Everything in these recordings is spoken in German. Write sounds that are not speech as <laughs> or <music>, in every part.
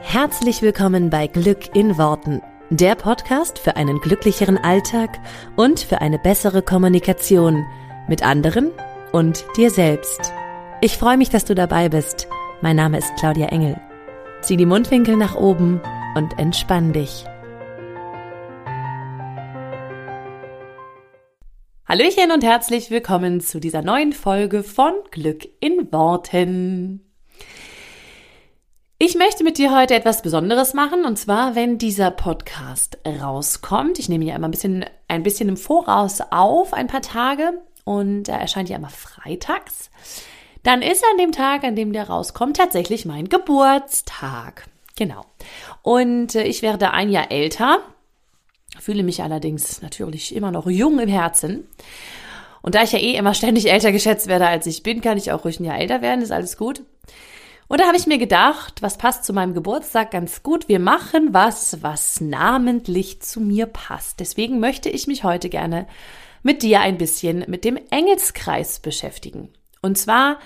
Herzlich willkommen bei Glück in Worten, der Podcast für einen glücklicheren Alltag und für eine bessere Kommunikation mit anderen und dir selbst. Ich freue mich, dass du dabei bist. Mein Name ist Claudia Engel. Zieh die Mundwinkel nach oben und entspann dich. Hallöchen und herzlich willkommen zu dieser neuen Folge von Glück in Worten. Ich möchte mit dir heute etwas Besonderes machen und zwar, wenn dieser Podcast rauskommt. Ich nehme ja immer ein bisschen, ein bisschen im Voraus auf, ein paar Tage und er erscheint ja immer freitags. Dann ist an dem Tag, an dem der rauskommt, tatsächlich mein Geburtstag. Genau. Und äh, ich werde ein Jahr älter, fühle mich allerdings natürlich immer noch jung im Herzen. Und da ich ja eh immer ständig älter geschätzt werde, als ich bin, kann ich auch ruhig ein Jahr älter werden, ist alles gut. Und da habe ich mir gedacht, was passt zu meinem Geburtstag ganz gut? Wir machen was, was namentlich zu mir passt. Deswegen möchte ich mich heute gerne mit dir ein bisschen mit dem Engelskreis beschäftigen. Und zwar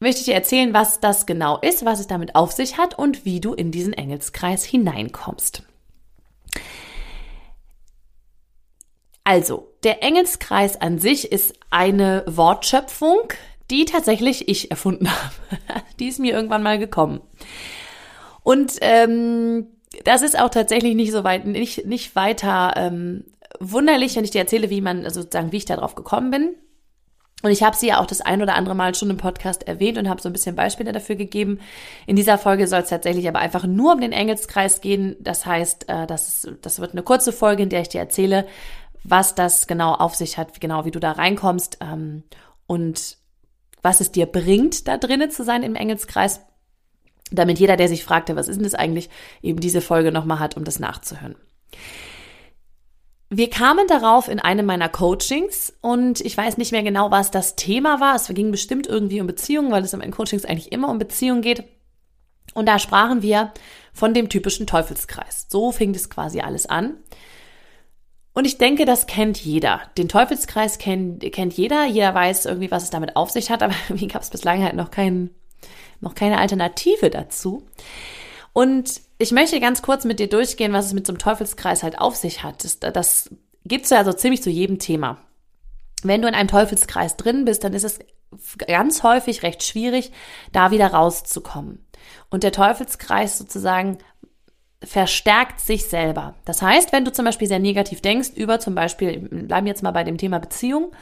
möchte ich dir erzählen, was das genau ist, was es damit auf sich hat und wie du in diesen Engelskreis hineinkommst. Also, der Engelskreis an sich ist eine Wortschöpfung, die tatsächlich ich erfunden <laughs> habe. die ist mir irgendwann mal gekommen. Und ähm, das ist auch tatsächlich nicht so weit, nicht, nicht weiter ähm, wunderlich, wenn ich dir erzähle, wie man, also sozusagen, wie ich darauf gekommen bin. Und ich habe sie ja auch das ein oder andere Mal schon im Podcast erwähnt und habe so ein bisschen Beispiele dafür gegeben. In dieser Folge soll es tatsächlich aber einfach nur um den Engelskreis gehen. Das heißt, äh, das, das wird eine kurze Folge, in der ich dir erzähle, was das genau auf sich hat, genau wie du da reinkommst ähm, und was es dir bringt, da drinnen zu sein im Engelskreis, damit jeder, der sich fragte, was ist denn das eigentlich, eben diese Folge nochmal hat, um das nachzuhören. Wir kamen darauf in einem meiner Coachings und ich weiß nicht mehr genau, was das Thema war. Es ging bestimmt irgendwie um Beziehungen, weil es in meinen Coachings eigentlich immer um Beziehungen geht. Und da sprachen wir von dem typischen Teufelskreis. So fing das quasi alles an. Und ich denke, das kennt jeder. Den Teufelskreis kennt, kennt jeder. Jeder weiß irgendwie, was es damit auf sich hat, aber <laughs> irgendwie gab es bislang halt noch, kein, noch keine Alternative dazu. Und ich möchte ganz kurz mit dir durchgehen, was es mit so einem Teufelskreis halt auf sich hat. Das, das gibt's ja so ziemlich zu jedem Thema. Wenn du in einem Teufelskreis drin bist, dann ist es ganz häufig recht schwierig, da wieder rauszukommen. Und der Teufelskreis sozusagen verstärkt sich selber. Das heißt, wenn du zum Beispiel sehr negativ denkst über zum Beispiel, bleiben jetzt mal bei dem Thema Beziehung,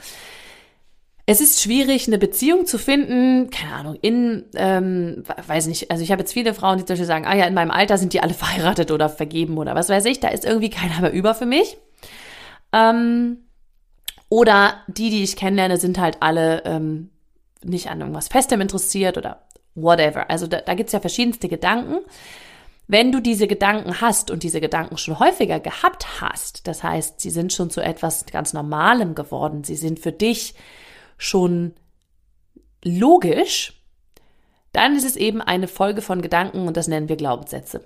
es ist schwierig, eine Beziehung zu finden, keine Ahnung, in, ähm, weiß nicht, also ich habe jetzt viele Frauen, die zum Beispiel sagen, ah ja, in meinem Alter sind die alle <laughs> verheiratet oder vergeben oder was weiß ich, da ist irgendwie keiner mehr über für mich. Ähm, oder die, die ich kennenlerne, sind halt alle ähm, nicht an irgendwas Festem interessiert oder whatever. Also da, da gibt es ja verschiedenste Gedanken. Wenn du diese Gedanken hast und diese Gedanken schon häufiger gehabt hast, das heißt, sie sind schon zu etwas ganz Normalem geworden, sie sind für dich schon logisch, dann ist es eben eine Folge von Gedanken und das nennen wir Glaubenssätze.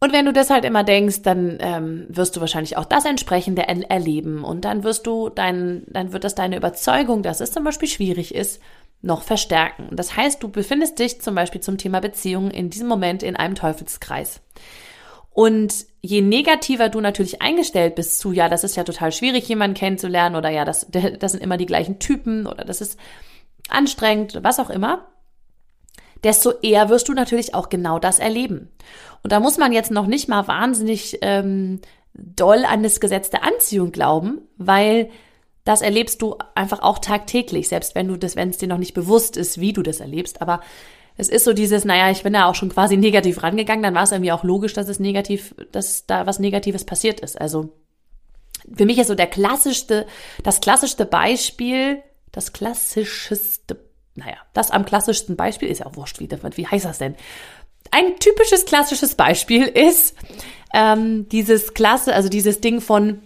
Und wenn du das halt immer denkst, dann ähm, wirst du wahrscheinlich auch das entsprechende er erleben und dann wirst du dein, dann wird das deine Überzeugung, dass es zum Beispiel schwierig ist, noch verstärken. Das heißt, du befindest dich zum Beispiel zum Thema Beziehungen in diesem Moment in einem Teufelskreis. Und je negativer du natürlich eingestellt bist zu, ja, das ist ja total schwierig, jemanden kennenzulernen oder ja, das, das sind immer die gleichen Typen oder das ist anstrengend, was auch immer, desto eher wirst du natürlich auch genau das erleben. Und da muss man jetzt noch nicht mal wahnsinnig ähm, doll an das Gesetz der Anziehung glauben, weil das erlebst du einfach auch tagtäglich, selbst wenn du das, wenn es dir noch nicht bewusst ist, wie du das erlebst. Aber es ist so dieses, naja, ich bin da auch schon quasi <laughs> negativ rangegangen, dann war es irgendwie auch logisch, dass es negativ, dass da was Negatives passiert ist. Also für mich ist so der klassischste, das klassischste Beispiel, das klassischste, naja, das am klassischsten Beispiel ist ja auch wurscht, wie, wie heißt das denn? Ein typisches klassisches Beispiel ist ähm, dieses Klasse, also dieses Ding von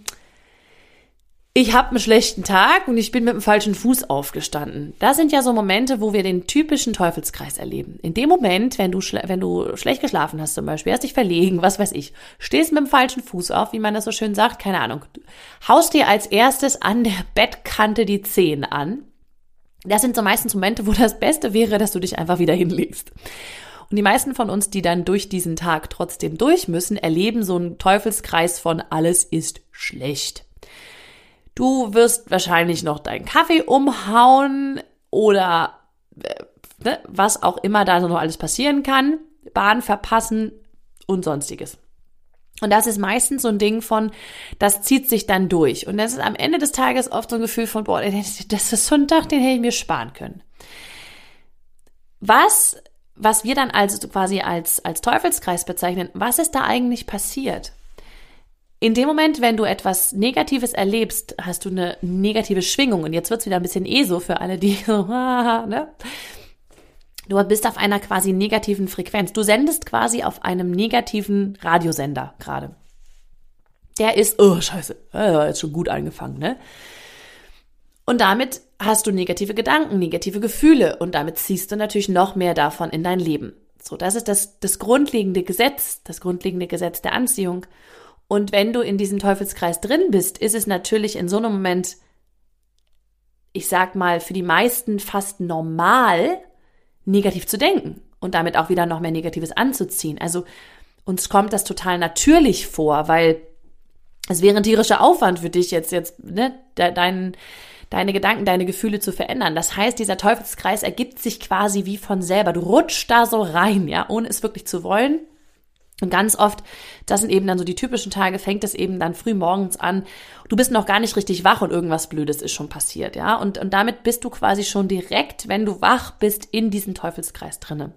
ich habe einen schlechten Tag und ich bin mit dem falschen Fuß aufgestanden. Das sind ja so Momente, wo wir den typischen Teufelskreis erleben. In dem Moment, wenn du, wenn du schlecht geschlafen hast zum Beispiel, hast dich verlegen, was weiß ich, stehst mit dem falschen Fuß auf, wie man das so schön sagt, keine Ahnung, haust dir als erstes an der Bettkante die Zehen an. Das sind so meistens Momente, wo das Beste wäre, dass du dich einfach wieder hinlegst. Und die meisten von uns, die dann durch diesen Tag trotzdem durch müssen, erleben so einen Teufelskreis von alles ist schlecht. Du wirst wahrscheinlich noch deinen Kaffee umhauen oder äh, ne, was auch immer da noch alles passieren kann. Bahn verpassen und sonstiges. Und das ist meistens so ein Ding von, das zieht sich dann durch. Und das ist am Ende des Tages oft so ein Gefühl von, boah, das ist so ein Tag, den hätte ich mir sparen können. Was, was wir dann also quasi als, als Teufelskreis bezeichnen, was ist da eigentlich passiert? In dem Moment, wenn du etwas Negatives erlebst, hast du eine negative Schwingung. Und jetzt wird's wieder ein bisschen eh so für alle, die <laughs> so, ne? Du bist auf einer quasi negativen Frequenz. Du sendest quasi auf einem negativen Radiosender gerade. Der ist, oh scheiße, jetzt schon gut angefangen, ne? Und damit hast du negative Gedanken, negative Gefühle und damit ziehst du natürlich noch mehr davon in dein Leben. So, das ist das, das grundlegende Gesetz, das grundlegende Gesetz der Anziehung. Und wenn du in diesem Teufelskreis drin bist, ist es natürlich in so einem Moment, ich sag mal, für die meisten fast normal, negativ zu denken und damit auch wieder noch mehr Negatives anzuziehen. Also uns kommt das total natürlich vor, weil es wäre ein tierischer Aufwand für dich jetzt, jetzt, ne, dein, deine Gedanken, deine Gefühle zu verändern. Das heißt, dieser Teufelskreis ergibt sich quasi wie von selber. Du rutschst da so rein, ja, ohne es wirklich zu wollen. Und ganz oft, das sind eben dann so die typischen Tage, fängt es eben dann früh morgens an. Du bist noch gar nicht richtig wach und irgendwas Blödes ist schon passiert, ja. Und, und damit bist du quasi schon direkt, wenn du wach bist, in diesem Teufelskreis drinne.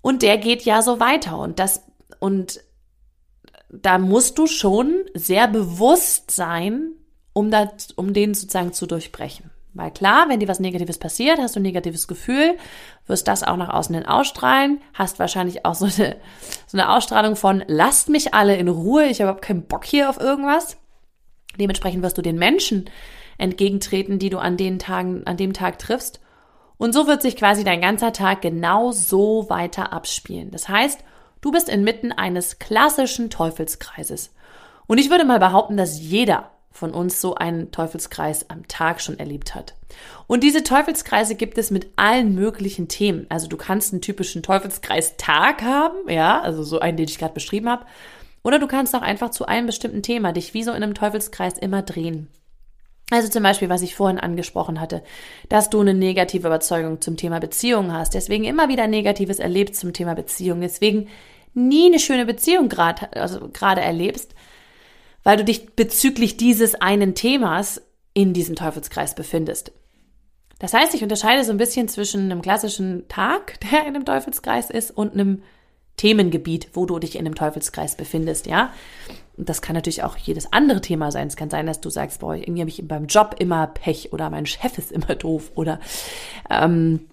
Und der geht ja so weiter. Und das, und da musst du schon sehr bewusst sein, um das, um den sozusagen zu durchbrechen. Weil klar, wenn dir was Negatives passiert, hast du ein negatives Gefühl, wirst das auch nach außen hin ausstrahlen, hast wahrscheinlich auch so eine, so eine Ausstrahlung von, lasst mich alle in Ruhe, ich habe überhaupt keinen Bock hier auf irgendwas. Dementsprechend wirst du den Menschen entgegentreten, die du an den Tagen, an dem Tag triffst. Und so wird sich quasi dein ganzer Tag genau so weiter abspielen. Das heißt, du bist inmitten eines klassischen Teufelskreises. Und ich würde mal behaupten, dass jeder von uns so einen Teufelskreis am Tag schon erlebt hat. Und diese Teufelskreise gibt es mit allen möglichen Themen. Also du kannst einen typischen Teufelskreis-Tag haben, ja, also so einen, den ich gerade beschrieben habe. Oder du kannst auch einfach zu einem bestimmten Thema dich wie so in einem Teufelskreis immer drehen. Also zum Beispiel, was ich vorhin angesprochen hatte, dass du eine negative Überzeugung zum Thema Beziehung hast, deswegen immer wieder Negatives erlebst zum Thema Beziehung, deswegen nie eine schöne Beziehung gerade also gerade erlebst, weil du dich bezüglich dieses einen Themas in diesem Teufelskreis befindest. Das heißt, ich unterscheide so ein bisschen zwischen einem klassischen Tag, der in einem Teufelskreis ist, und einem Themengebiet, wo du dich in einem Teufelskreis befindest, ja. Und das kann natürlich auch jedes andere Thema sein. Es kann sein, dass du sagst, boah, irgendwie habe ich beim Job immer Pech oder mein Chef ist immer doof oder ähm,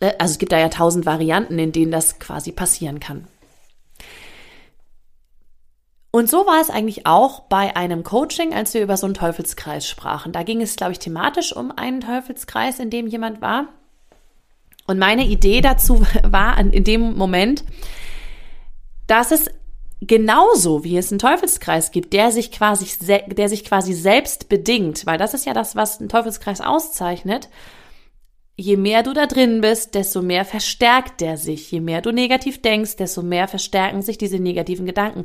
äh, also es gibt da ja tausend Varianten, in denen das quasi passieren kann. Und so war es eigentlich auch bei einem Coaching, als wir über so einen Teufelskreis sprachen. Da ging es, glaube ich, thematisch um einen Teufelskreis, in dem jemand war. Und meine Idee dazu <laughs> war in dem Moment, dass es genauso wie es einen Teufelskreis gibt, der sich quasi, der sich quasi selbst bedingt, weil das ist ja das, was ein Teufelskreis auszeichnet, je mehr du da drin bist, desto mehr verstärkt der sich. Je mehr du negativ denkst, desto mehr verstärken sich diese negativen Gedanken.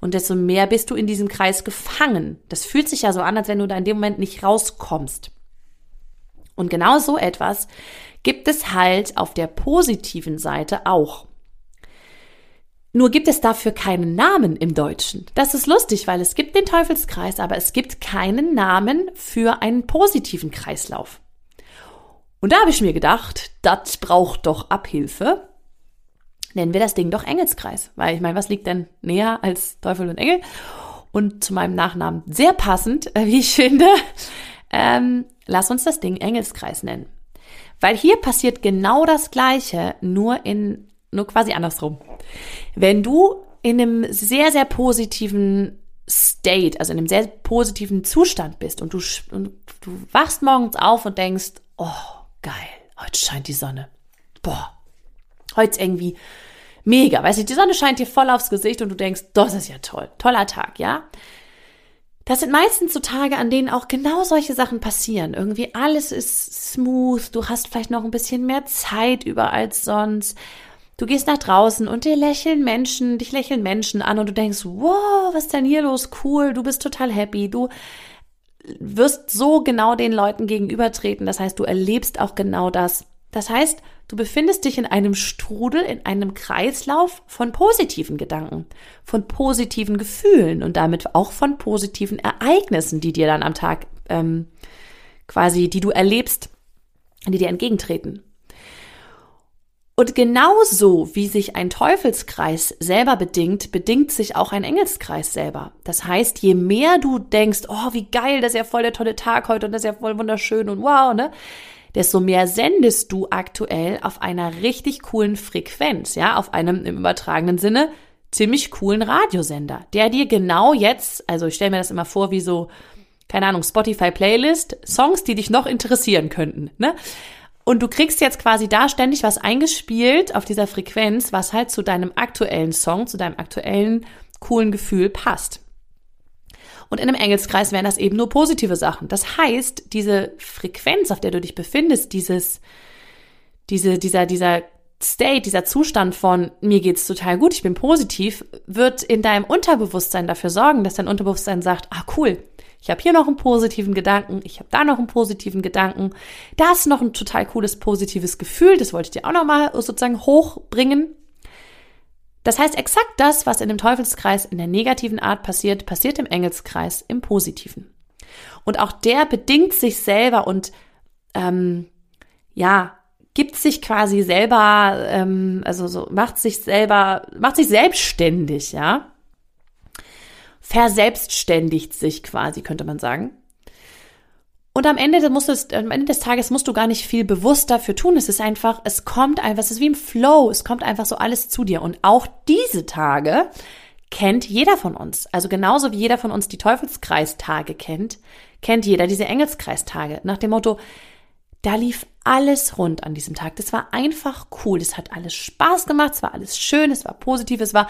Und desto mehr bist du in diesem Kreis gefangen. Das fühlt sich ja so an, als wenn du da in dem Moment nicht rauskommst. Und genau so etwas gibt es halt auf der positiven Seite auch. Nur gibt es dafür keinen Namen im Deutschen. Das ist lustig, weil es gibt den Teufelskreis, aber es gibt keinen Namen für einen positiven Kreislauf. Und da habe ich mir gedacht, das braucht doch Abhilfe. Nennen wir das Ding doch Engelskreis. Weil ich meine, was liegt denn näher als Teufel und Engel? Und zu meinem Nachnamen sehr passend, äh, wie ich finde, ähm, lass uns das Ding Engelskreis nennen. Weil hier passiert genau das Gleiche, nur in, nur quasi andersrum. Wenn du in einem sehr, sehr positiven State, also in einem sehr positiven Zustand bist und du, und du wachst morgens auf und denkst, oh, geil, heute scheint die Sonne. Boah, heute irgendwie mega. Weißt du, die Sonne scheint dir voll aufs Gesicht und du denkst, das ist ja toll, toller Tag, ja? Das sind meistens so Tage, an denen auch genau solche Sachen passieren. Irgendwie alles ist smooth, du hast vielleicht noch ein bisschen mehr Zeit über als sonst. Du gehst nach draußen und dir lächeln Menschen, dich lächeln Menschen an und du denkst, wow, was ist denn hier los? Cool, du bist total happy. Du wirst so genau den Leuten gegenübertreten. Das heißt, du erlebst auch genau das. Das heißt, du befindest dich in einem Strudel, in einem Kreislauf von positiven Gedanken, von positiven Gefühlen und damit auch von positiven Ereignissen, die dir dann am Tag ähm, quasi, die du erlebst, die dir entgegentreten. Und genauso wie sich ein Teufelskreis selber bedingt, bedingt sich auch ein Engelskreis selber. Das heißt, je mehr du denkst, oh, wie geil, das ist ja voll der tolle Tag heute und das ist ja voll wunderschön und wow, ne? desto mehr sendest du aktuell auf einer richtig coolen Frequenz, ja, auf einem im übertragenen Sinne ziemlich coolen Radiosender, der dir genau jetzt, also ich stelle mir das immer vor wie so, keine Ahnung, Spotify Playlist, Songs, die dich noch interessieren könnten, ne? Und du kriegst jetzt quasi da ständig was eingespielt auf dieser Frequenz, was halt zu deinem aktuellen Song, zu deinem aktuellen coolen Gefühl passt. Und in einem Engelskreis wären das eben nur positive Sachen. Das heißt, diese Frequenz, auf der du dich befindest, dieses, diese, dieser, dieser State, dieser Zustand von mir geht's total gut, ich bin positiv, wird in deinem Unterbewusstsein dafür sorgen, dass dein Unterbewusstsein sagt, ah cool, ich habe hier noch einen positiven Gedanken, ich habe da noch einen positiven Gedanken, da ist noch ein total cooles positives Gefühl, das wollte ich dir auch noch mal sozusagen hochbringen. Das heißt, exakt das, was in dem Teufelskreis in der negativen Art passiert, passiert im Engelskreis im positiven. Und auch der bedingt sich selber und ähm, ja, gibt sich quasi selber, ähm, also so macht sich selber, macht sich selbstständig, ja. Verselbstständigt sich quasi, könnte man sagen. Und am Ende, musst du, am Ende des Tages musst du gar nicht viel bewusst dafür tun. Es ist einfach, es kommt einfach, es ist wie im Flow. Es kommt einfach so alles zu dir. Und auch diese Tage kennt jeder von uns. Also genauso wie jeder von uns die Teufelskreistage kennt, kennt jeder diese Engelskreistage. Nach dem Motto, da lief alles rund an diesem Tag. Das war einfach cool. Das hat alles Spaß gemacht. Es war alles schön. Es war positiv. Es war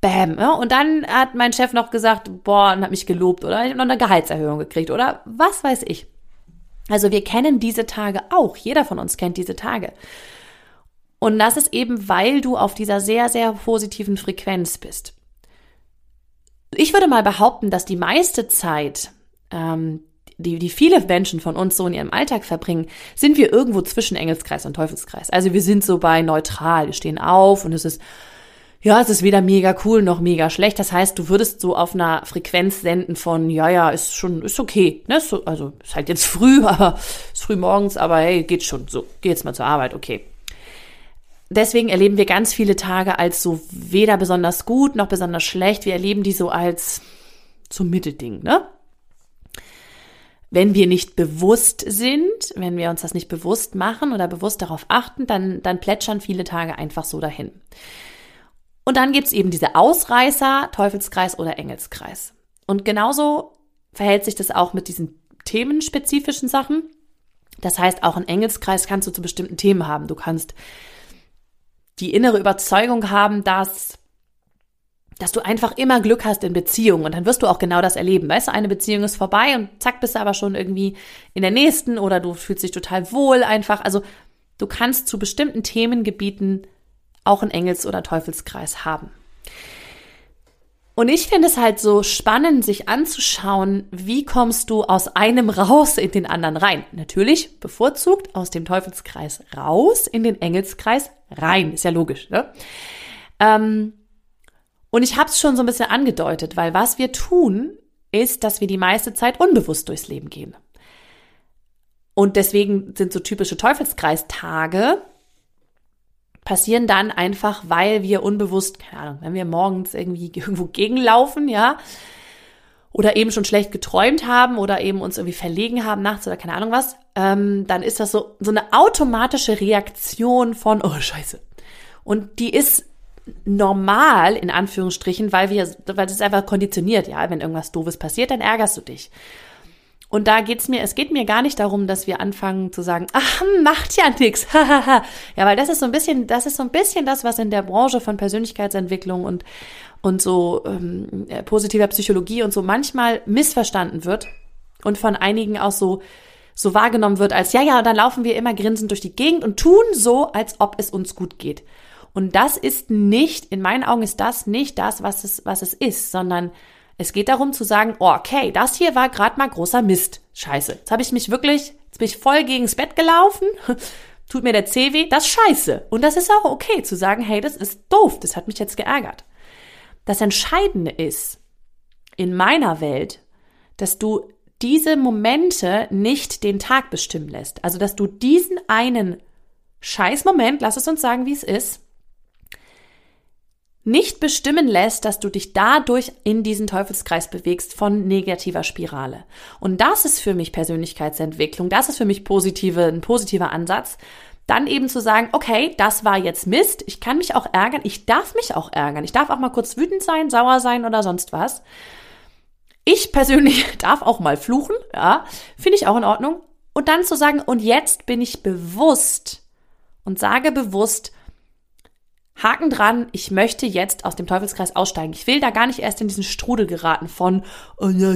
Bäm. Ja? Und dann hat mein Chef noch gesagt, boah, und hat mich gelobt oder ich habe noch eine Gehaltserhöhung gekriegt oder was weiß ich. Also wir kennen diese Tage auch. Jeder von uns kennt diese Tage. Und das ist eben, weil du auf dieser sehr, sehr positiven Frequenz bist. Ich würde mal behaupten, dass die meiste Zeit, ähm, die, die viele Menschen von uns so in ihrem Alltag verbringen, sind wir irgendwo zwischen Engelskreis und Teufelskreis. Also wir sind so bei neutral. Wir stehen auf und es ist ja, es ist weder mega cool noch mega schlecht. Das heißt, du würdest so auf einer Frequenz senden von, ja, ja, ist schon, ist okay. Ne? So, also ist halt jetzt <laughs> früh, aber ist früh morgens, aber hey, geht schon. So, geh jetzt mal zur Arbeit, okay. Deswegen erleben wir ganz viele Tage als so weder besonders gut noch besonders schlecht. Wir erleben die so als so Mittelding, ne? Wenn wir nicht bewusst sind, wenn wir uns das nicht bewusst machen oder bewusst darauf achten, dann, dann plätschern viele Tage einfach so dahin. Und dann gibt's eben diese Ausreißer, Teufelskreis oder Engelskreis. Und genauso verhält sich das auch mit diesen themenspezifischen Sachen. Das heißt, auch einen Engelskreis kannst du zu bestimmten Themen haben. Du kannst die innere Überzeugung haben, dass dass du einfach immer Glück hast in Beziehungen und dann wirst du auch genau das erleben. Weißt du, eine Beziehung ist vorbei und zack bist du aber schon irgendwie in der nächsten oder du fühlst dich total wohl einfach. Also du kannst zu bestimmten Themengebieten auch einen Engels- oder Teufelskreis haben. Und ich finde es halt so spannend, sich anzuschauen, wie kommst du aus einem raus in den anderen rein. Natürlich bevorzugt aus dem Teufelskreis raus in den Engelskreis rein. Ist ja logisch, ne? Ähm, und ich habe es schon so ein bisschen angedeutet, weil was wir tun, ist, dass wir die meiste Zeit unbewusst durchs Leben gehen. Und deswegen sind so typische Teufelskreistage passieren dann einfach, weil wir unbewusst, keine Ahnung, wenn wir morgens irgendwie <laughs> irgendwo gegenlaufen, ja, oder eben schon schlecht geträumt haben oder eben uns irgendwie verlegen haben nachts oder keine Ahnung was, ähm, dann ist das so, so eine automatische Reaktion von, oh Scheiße. Und die ist normal, in Anführungsstrichen, weil wir, weil es ist einfach konditioniert, ja. Wenn irgendwas Doofes passiert, dann ärgerst du dich. Und da geht's mir, es geht mir gar nicht darum, dass wir anfangen zu sagen, ach, macht ja nix. <laughs> ja, weil das ist so ein bisschen, das ist so ein bisschen das, was in der Branche von Persönlichkeitsentwicklung und, und so ähm, äh, positiver Psychologie und so manchmal missverstanden wird und von einigen auch so, so wahrgenommen wird als, ja, ja, dann laufen wir immer grinsend durch die Gegend und tun so, als ob es uns gut geht. Und das ist nicht, in meinen Augen ist das nicht das, was es, was es ist, sondern es geht darum zu sagen, oh, okay, das hier war gerade mal großer Mist. Scheiße. Jetzt habe ich mich wirklich, jetzt bin ich voll gegens Bett gelaufen. <laughs> Tut mir der Zeh weh, das ist scheiße. Und das ist auch okay zu sagen, hey, das ist doof, das hat mich jetzt geärgert. Das Entscheidende ist in meiner Welt, dass du diese Momente nicht den Tag bestimmen lässt. Also, dass du diesen einen Scheißmoment, lass es uns sagen, wie es ist, nicht bestimmen lässt, dass du dich dadurch in diesen Teufelskreis bewegst von negativer Spirale. Und das ist für mich Persönlichkeitsentwicklung, das ist für mich positive, ein positiver Ansatz, dann eben zu sagen, okay, das war jetzt Mist, ich kann mich auch ärgern, ich darf mich auch ärgern, ich darf auch mal kurz wütend sein, sauer sein oder sonst was. Ich persönlich <laughs> darf auch mal fluchen, ja, finde ich auch in Ordnung. Und dann zu sagen, und jetzt bin ich bewusst und sage bewusst, Haken dran, ich möchte jetzt aus dem Teufelskreis aussteigen. Ich will da gar nicht erst in diesen Strudel geraten von, oh ja,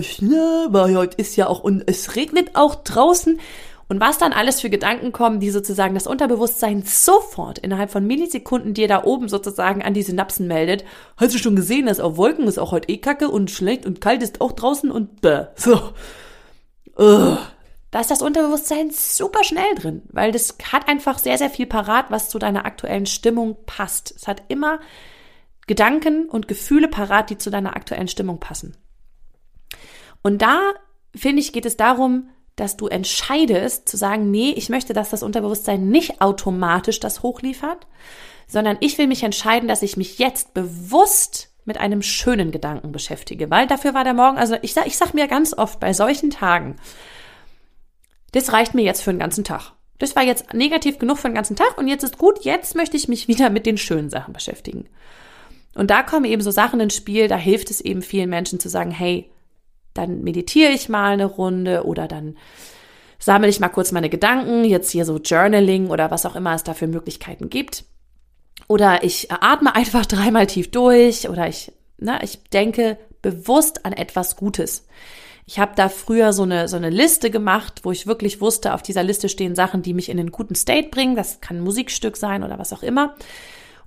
aber heute ist ja auch, und es regnet auch draußen. Und was dann alles für Gedanken kommen, die sozusagen das Unterbewusstsein sofort innerhalb von Millisekunden dir da oben sozusagen an die Synapsen meldet. Hast du schon gesehen, dass auf Wolken ist auch heute eh kacke und schlecht und kalt ist auch draußen und bäh. So. Ugh da ist das Unterbewusstsein super schnell drin, weil das hat einfach sehr, sehr viel parat, was zu deiner aktuellen Stimmung passt. Es hat immer Gedanken und Gefühle parat, die zu deiner aktuellen Stimmung passen. Und da, finde ich, geht es darum, dass du entscheidest zu sagen, nee, ich möchte, dass das Unterbewusstsein nicht automatisch das hochliefert, sondern ich will mich entscheiden, dass ich mich jetzt bewusst mit einem schönen Gedanken beschäftige, weil dafür war der Morgen, also ich sag, ich sag mir ganz oft bei solchen Tagen, das reicht mir jetzt für den ganzen Tag. Das war jetzt negativ genug für den ganzen Tag und jetzt ist gut, jetzt möchte ich mich wieder mit den schönen Sachen beschäftigen. Und da kommen eben so Sachen ins Spiel, da hilft es eben vielen Menschen zu sagen, hey, dann meditiere ich mal eine Runde oder dann sammle ich mal kurz meine Gedanken, jetzt hier so Journaling oder was auch immer es da für Möglichkeiten gibt. Oder ich atme einfach <laughs> dreimal tief durch oder ich, na, ich denke bewusst an etwas Gutes. Ich habe da früher so eine, so eine Liste gemacht, wo ich wirklich wusste, auf dieser Liste stehen Sachen, die mich in einen guten State bringen. Das kann ein Musikstück sein oder was auch immer.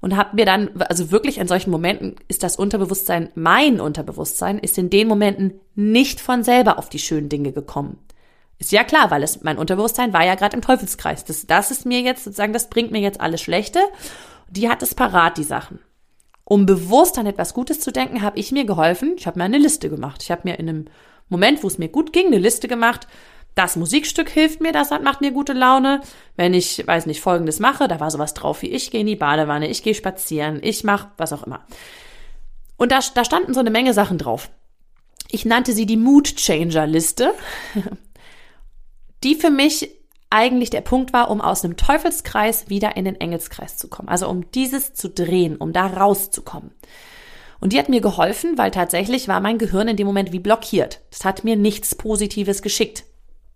Und habe mir dann, also wirklich in solchen Momenten ist das Unterbewusstsein, mein Unterbewusstsein, ist in den Momenten nicht von selber auf die schönen Dinge gekommen. Ist ja klar, weil es mein Unterbewusstsein war ja gerade im Teufelskreis. Das, das ist mir jetzt sozusagen, das bringt mir jetzt alles Schlechte. Die hat es parat, die Sachen. Um bewusst an etwas Gutes zu denken, habe ich mir geholfen. Ich habe mir eine Liste gemacht. Ich habe mir in einem Moment, wo es mir gut ging, eine Liste gemacht. Das Musikstück hilft mir, das macht mir gute Laune. Wenn ich, weiß nicht, Folgendes mache, da war sowas drauf wie ich gehe in die Badewanne, ich gehe spazieren, ich mache was auch immer. Und da, da standen so eine Menge Sachen drauf. Ich nannte sie die Mood Changer Liste, <laughs> die für mich eigentlich der Punkt war, um aus einem Teufelskreis wieder in den Engelskreis zu kommen. Also um dieses zu drehen, um da rauszukommen. Und die hat mir geholfen, weil tatsächlich war mein Gehirn in dem Moment wie blockiert. Das hat mir nichts Positives geschickt.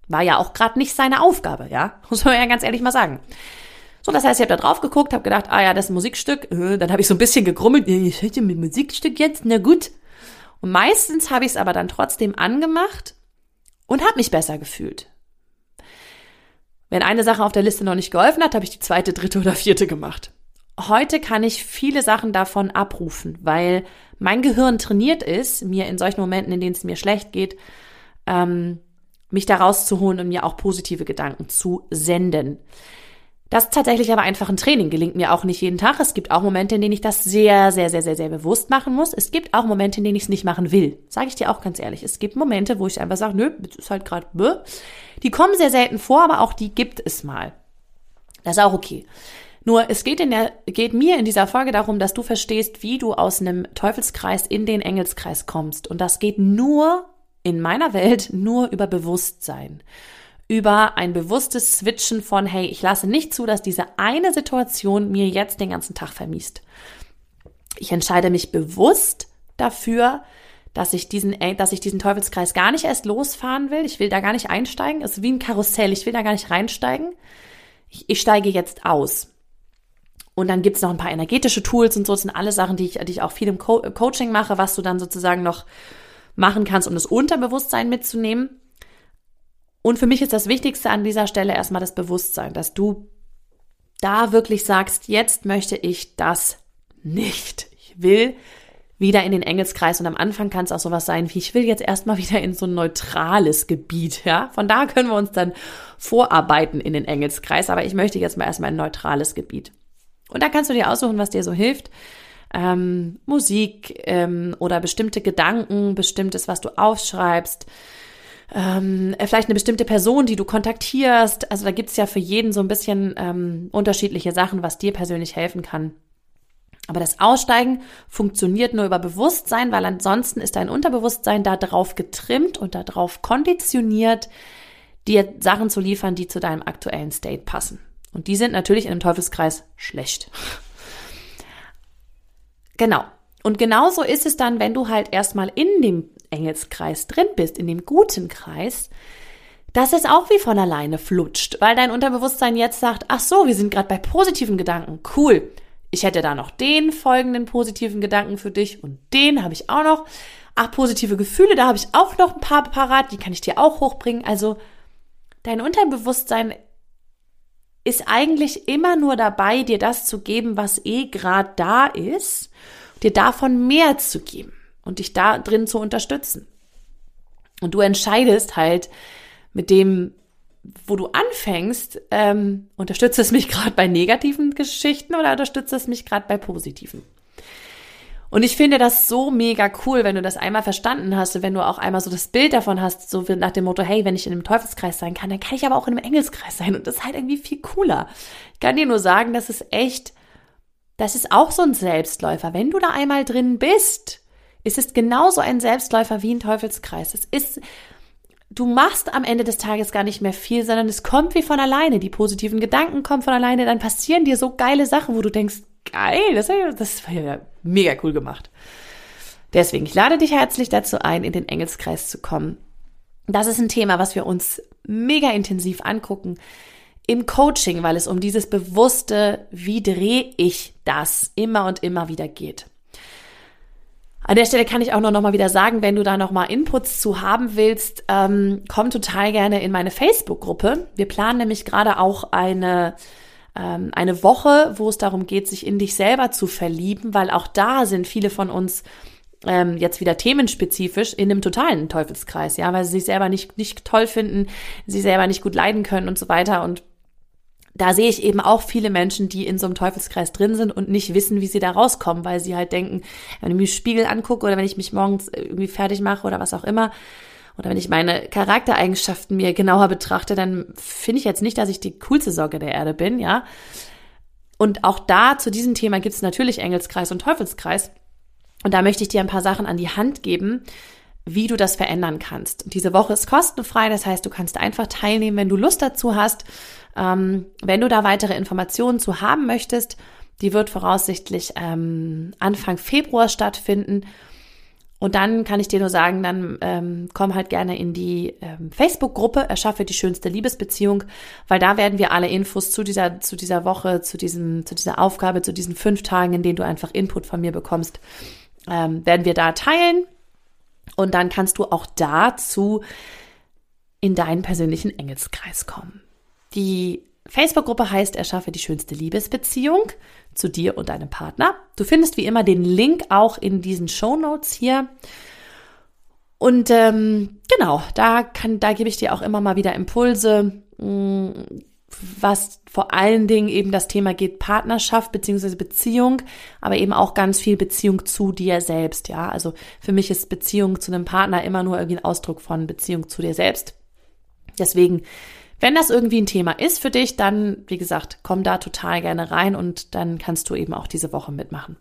War ja auch gerade nicht seine Aufgabe, ja? <laughs> Muss man ja ganz ehrlich mal sagen. So, das heißt, ich habe da drauf geguckt, habe gedacht, ah ja, das ist ein Musikstück. Äh, dann habe ich so ein bisschen gegrummelt, ich hätte mit Musikstück jetzt, na gut. Und meistens habe ich es aber dann trotzdem angemacht und habe mich besser gefühlt. Wenn eine Sache auf der Liste noch nicht geholfen hat, habe ich die zweite, dritte oder vierte gemacht heute kann ich viele Sachen davon abrufen, weil mein Gehirn trainiert ist, mir in solchen Momenten, in denen es mir schlecht geht, ähm, mich da rauszuholen und mir auch positive Gedanken zu senden. Das ist tatsächlich aber einfach ein Training, gelingt mir auch nicht jeden Tag. Es gibt auch Momente, in denen ich das sehr, sehr, sehr, sehr, sehr bewusst machen muss. Es gibt auch Momente, in denen ich es nicht machen will. Sage ich dir auch ganz ehrlich. Es gibt Momente, wo ich einfach sage, nö, das ist halt gerade, die kommen sehr selten vor, aber auch die gibt es mal. Das ist auch okay. Nur es geht, in der, geht mir in dieser Folge darum, dass du verstehst, wie du aus einem Teufelskreis in den Engelskreis kommst. Und das geht nur in meiner Welt nur über Bewusstsein. Über ein bewusstes Switchen von, hey, ich lasse nicht zu, dass diese eine Situation mir jetzt den ganzen Tag vermiest. Ich entscheide mich bewusst dafür, dass ich diesen, äh, dass ich diesen Teufelskreis gar nicht erst losfahren will. Ich will da gar nicht einsteigen. Es ist wie ein Karussell. Ich will da gar nicht reinsteigen. Ich, ich steige jetzt aus. Und dann gibt's noch ein paar energetische Tools und so. Das sind alle Sachen, die ich, die ich auch viel im Co Coaching mache, was du dann sozusagen noch machen kannst, um das Unterbewusstsein mitzunehmen. Und für mich ist das Wichtigste an dieser Stelle erstmal das Bewusstsein, dass du da wirklich sagst, jetzt möchte ich das nicht. Ich will wieder in den Engelskreis und am Anfang kann es auch sowas sein wie ich will jetzt erstmal <laughs> wieder in so ein neutrales Gebiet, ja? Von da können wir uns dann vorarbeiten in den Engelskreis, aber ich möchte jetzt mal erstmal ein neutrales Gebiet. Und da kannst du dir aussuchen, was dir so hilft. Ähm, Musik ähm, oder bestimmte Gedanken, bestimmtes, was du aufschreibst, ähm, vielleicht eine bestimmte Person, die du kontaktierst. Also da gibt's ja für jeden so ein bisschen ähm, unterschiedliche Sachen, was dir persönlich helfen kann. Aber das Aussteigen funktioniert nur über Bewusstsein, weil ansonsten ist dein Unterbewusstsein da drauf getrimmt und da drauf konditioniert, dir Sachen zu liefern, die zu deinem aktuellen State passen. Und die sind natürlich in einem Teufelskreis schlecht. Genau. Und genauso ist es dann, wenn du halt erstmal in dem Engelskreis drin bist, in dem guten Kreis, dass es auch wie von alleine flutscht, weil dein Unterbewusstsein jetzt sagt, ach so, wir sind gerade bei positiven Gedanken, cool. Ich hätte da noch den folgenden positiven Gedanken für dich und den habe ich auch noch. Ach, positive Gefühle, da habe ich auch noch ein paar parat, die kann ich dir auch hochbringen. Also dein Unterbewusstsein ist eigentlich immer nur dabei, dir das zu geben, was eh gerade da ist, dir davon mehr zu geben und dich da drin zu unterstützen. Und du entscheidest halt mit dem, wo du anfängst, ähm, unterstützt es mich gerade bei negativen Geschichten oder unterstützt es mich gerade bei positiven? Und ich finde das so mega cool, wenn du das einmal verstanden hast, wenn du auch einmal so das Bild davon hast, so nach dem Motto, hey, wenn ich in einem Teufelskreis sein kann, dann kann ich aber auch in einem Engelskreis sein. Und das ist halt irgendwie viel cooler. Ich kann dir nur sagen, das ist echt, das ist auch so ein Selbstläufer. Wenn du da einmal drin bist, es ist genauso ein Selbstläufer wie ein Teufelskreis. Es ist, du machst am Ende des Tages gar nicht mehr viel, sondern es kommt wie von alleine. Die positiven Gedanken kommen von alleine, dann passieren dir so geile Sachen, wo du denkst, geil, das, das war ja mega cool gemacht. Deswegen, ich lade dich herzlich dazu ein, in den Engelskreis zu kommen. Das ist ein Thema, was wir uns mega intensiv angucken im Coaching, weil es um dieses bewusste, wie drehe ich das immer und immer wieder geht. An der Stelle kann ich auch noch mal wieder sagen, wenn du da noch mal Inputs zu haben willst, ähm, komm total gerne in meine Facebook-Gruppe. Wir planen nämlich gerade auch eine ähm, eine Woche, wo es darum geht, sich in dich selber zu verlieben, weil auch da sind viele von uns ähm, jetzt wieder themenspezifisch in einem totalen Teufelskreis, ja, weil sie sich selber nicht nicht toll finden, sie selber nicht gut leiden können und so weiter. Und da sehe ich eben auch viele Menschen, die in so einem Teufelskreis drin sind und nicht wissen, wie sie da rauskommen, weil sie halt denken, wenn ich mir Spiegel angucke oder wenn ich mich morgens irgendwie fertig mache oder was auch immer, oder wenn ich meine Charaktereigenschaften mir genauer betrachte, dann finde ich jetzt nicht, dass ich die coolste Sorge der Erde bin, ja. Und auch da zu diesem Thema gibt es natürlich Engelskreis und Teufelskreis. Und da möchte ich dir ein paar Sachen an die Hand geben, wie du das verändern kannst. Diese Woche ist kostenfrei, das heißt, du kannst einfach teilnehmen, wenn du Lust dazu hast. Ähm, wenn du da weitere Informationen zu haben möchtest, die wird voraussichtlich ähm, Anfang Februar stattfinden. Und dann kann ich dir nur sagen, dann ähm, komm halt gerne in die ähm, Facebook-Gruppe, erschaffe die schönste Liebesbeziehung, weil da werden wir alle Infos zu dieser, zu dieser Woche, zu diesem, zu dieser Aufgabe, zu diesen fünf Tagen, in denen du einfach Input von mir bekommst, ähm, werden wir da teilen. Und dann kannst du auch dazu in deinen persönlichen Engelskreis kommen. Die Facebook-Gruppe heißt Erschaffe die schönste Liebesbeziehung zu dir und deinem Partner. Du findest wie immer den Link auch in diesen Show Notes hier. Und ähm, genau, da kann, da gebe ich dir auch immer mal wieder Impulse, mm, was vor allen Dingen eben das Thema geht Partnerschaft beziehungsweise Beziehung, aber eben auch ganz viel Beziehung zu dir selbst. Ja, also für mich ist Beziehung zu einem Partner immer nur irgendwie ein Ausdruck von Beziehung zu dir selbst. Deswegen wenn das irgendwie ein Thema ist für dich, dann, wie gesagt, komm da total gerne rein und dann kannst du eben auch diese Woche mitmachen,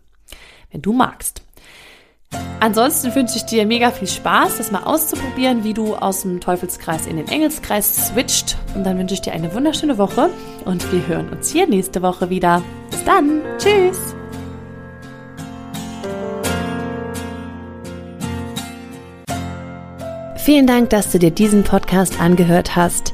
wenn du magst. Ansonsten wünsche ich dir mega viel Spaß, das mal auszuprobieren, wie du aus dem Teufelskreis in den Engelskreis switcht. Und dann wünsche ich dir eine wunderschöne Woche und wir hören uns hier nächste Woche wieder. Bis dann. Tschüss. Vielen Dank, dass du dir diesen Podcast angehört hast.